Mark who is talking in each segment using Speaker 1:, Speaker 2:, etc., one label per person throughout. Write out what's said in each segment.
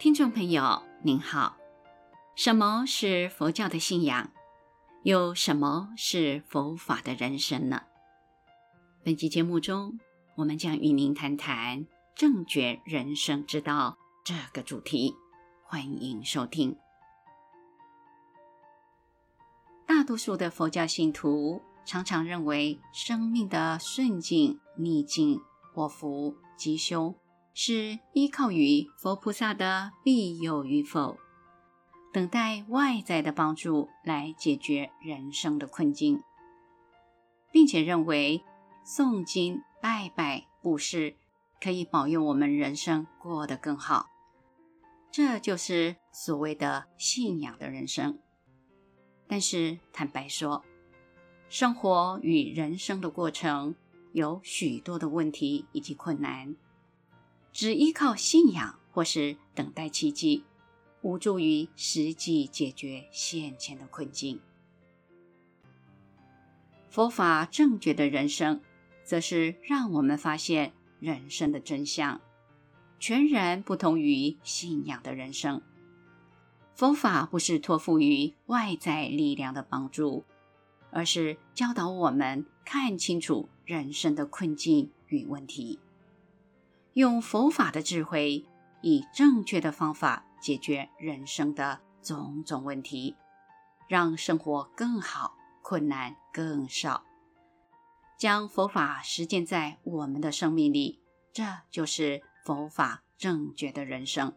Speaker 1: 听众朋友您好，什么是佛教的信仰？又什么是佛法的人生呢？本期节目中，我们将与您谈谈正觉人生之道这个主题。欢迎收听。大多数的佛教信徒常常认为，生命的顺境、逆境、祸福、吉凶，是依靠于佛菩萨的庇佑与否，等待外在的帮助来解决人生的困境，并且认为诵经、拜拜、布施可以保佑我们人生过得更好。这就是所谓的信仰的人生。但是坦白说，生活与人生的过程有许多的问题以及困难。只依靠信仰或是等待奇迹，无助于实际解决现前的困境。佛法正觉的人生，则是让我们发现人生的真相，全然不同于信仰的人生。佛法不是托付于外在力量的帮助，而是教导我们看清楚人生的困境与问题。用佛法的智慧，以正确的方法解决人生的种种问题，让生活更好，困难更少。将佛法实践在我们的生命里，这就是佛法正觉的人生。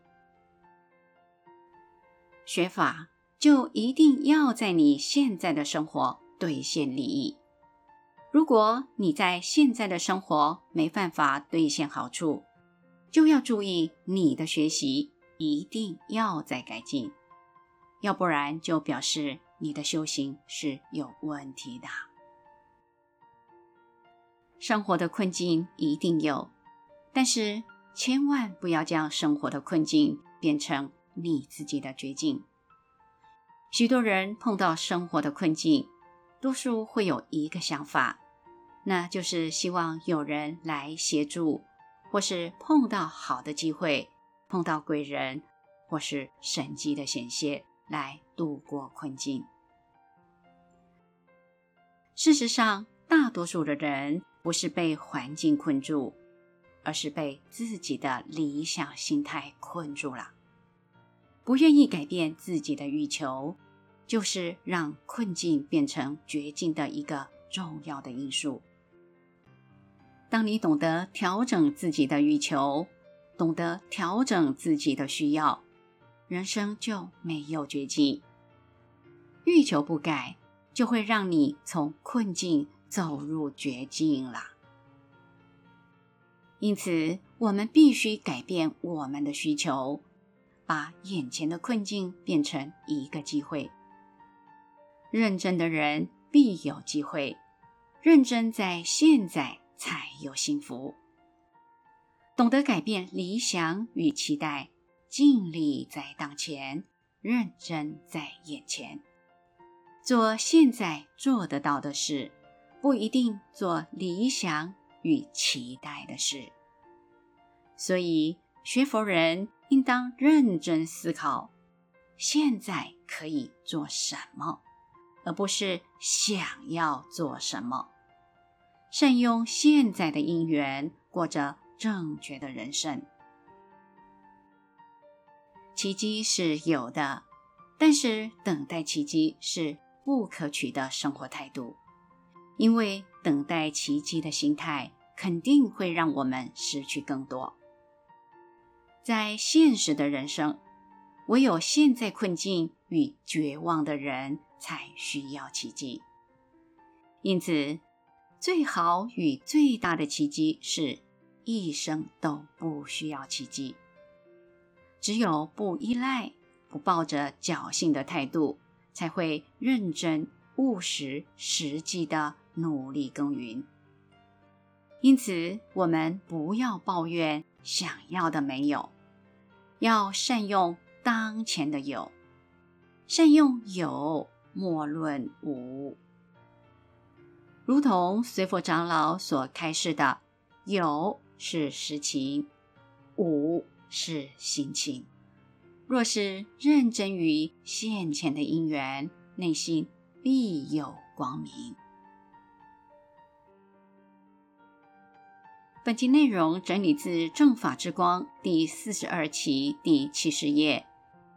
Speaker 1: 学法就一定要在你现在的生活兑现利益。如果你在现在的生活没办法兑现好处，就要注意你的学习一定要再改进，要不然就表示你的修行是有问题的。生活的困境一定有，但是千万不要将生活的困境变成你自己的绝境。许多人碰到生活的困境，多数会有一个想法。那就是希望有人来协助，或是碰到好的机会，碰到贵人，或是神迹的显现，来度过困境。事实上，大多数的人不是被环境困住，而是被自己的理想心态困住了，不愿意改变自己的欲求，就是让困境变成绝境的一个重要的因素。当你懂得调整自己的欲求，懂得调整自己的需要，人生就没有绝境。欲求不改，就会让你从困境走入绝境了。因此，我们必须改变我们的需求，把眼前的困境变成一个机会。认真的人必有机会，认真在现在。才有幸福。懂得改变理想与期待，尽力在当前，认真在眼前，做现在做得到的事，不一定做理想与期待的事。所以，学佛人应当认真思考，现在可以做什么，而不是想要做什么。善用现在的因缘，过着正觉的人生。奇迹是有的，但是等待奇迹是不可取的生活态度，因为等待奇迹的心态肯定会让我们失去更多。在现实的人生，唯有陷在困境与绝望的人才需要奇迹。因此，最好与最大的奇迹是一生都不需要奇迹。只有不依赖、不抱着侥幸的态度，才会认真、务实、实际的努力耕耘。因此，我们不要抱怨想要的没有，要善用当前的有，善用有，莫论无。如同随佛长老所开示的，有是实情，无是心情。若是认真于现前的因缘，内心必有光明。本集内容整理自《正法之光》第四十二期第七十页，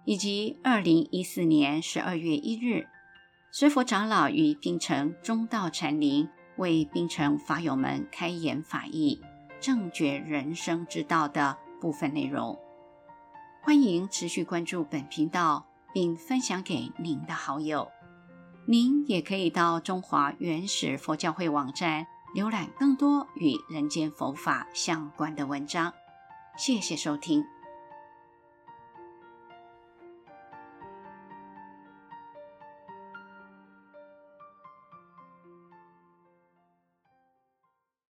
Speaker 1: 以及二零一四年十二月一日，随佛长老与槟城中道禅林为槟城法友们开演法义，正觉人生之道的部分内容。欢迎持续关注本频道，并分享给您的好友。您也可以到中华原始佛教会网站。浏览更多与人间佛法相关的文章，谢谢收听。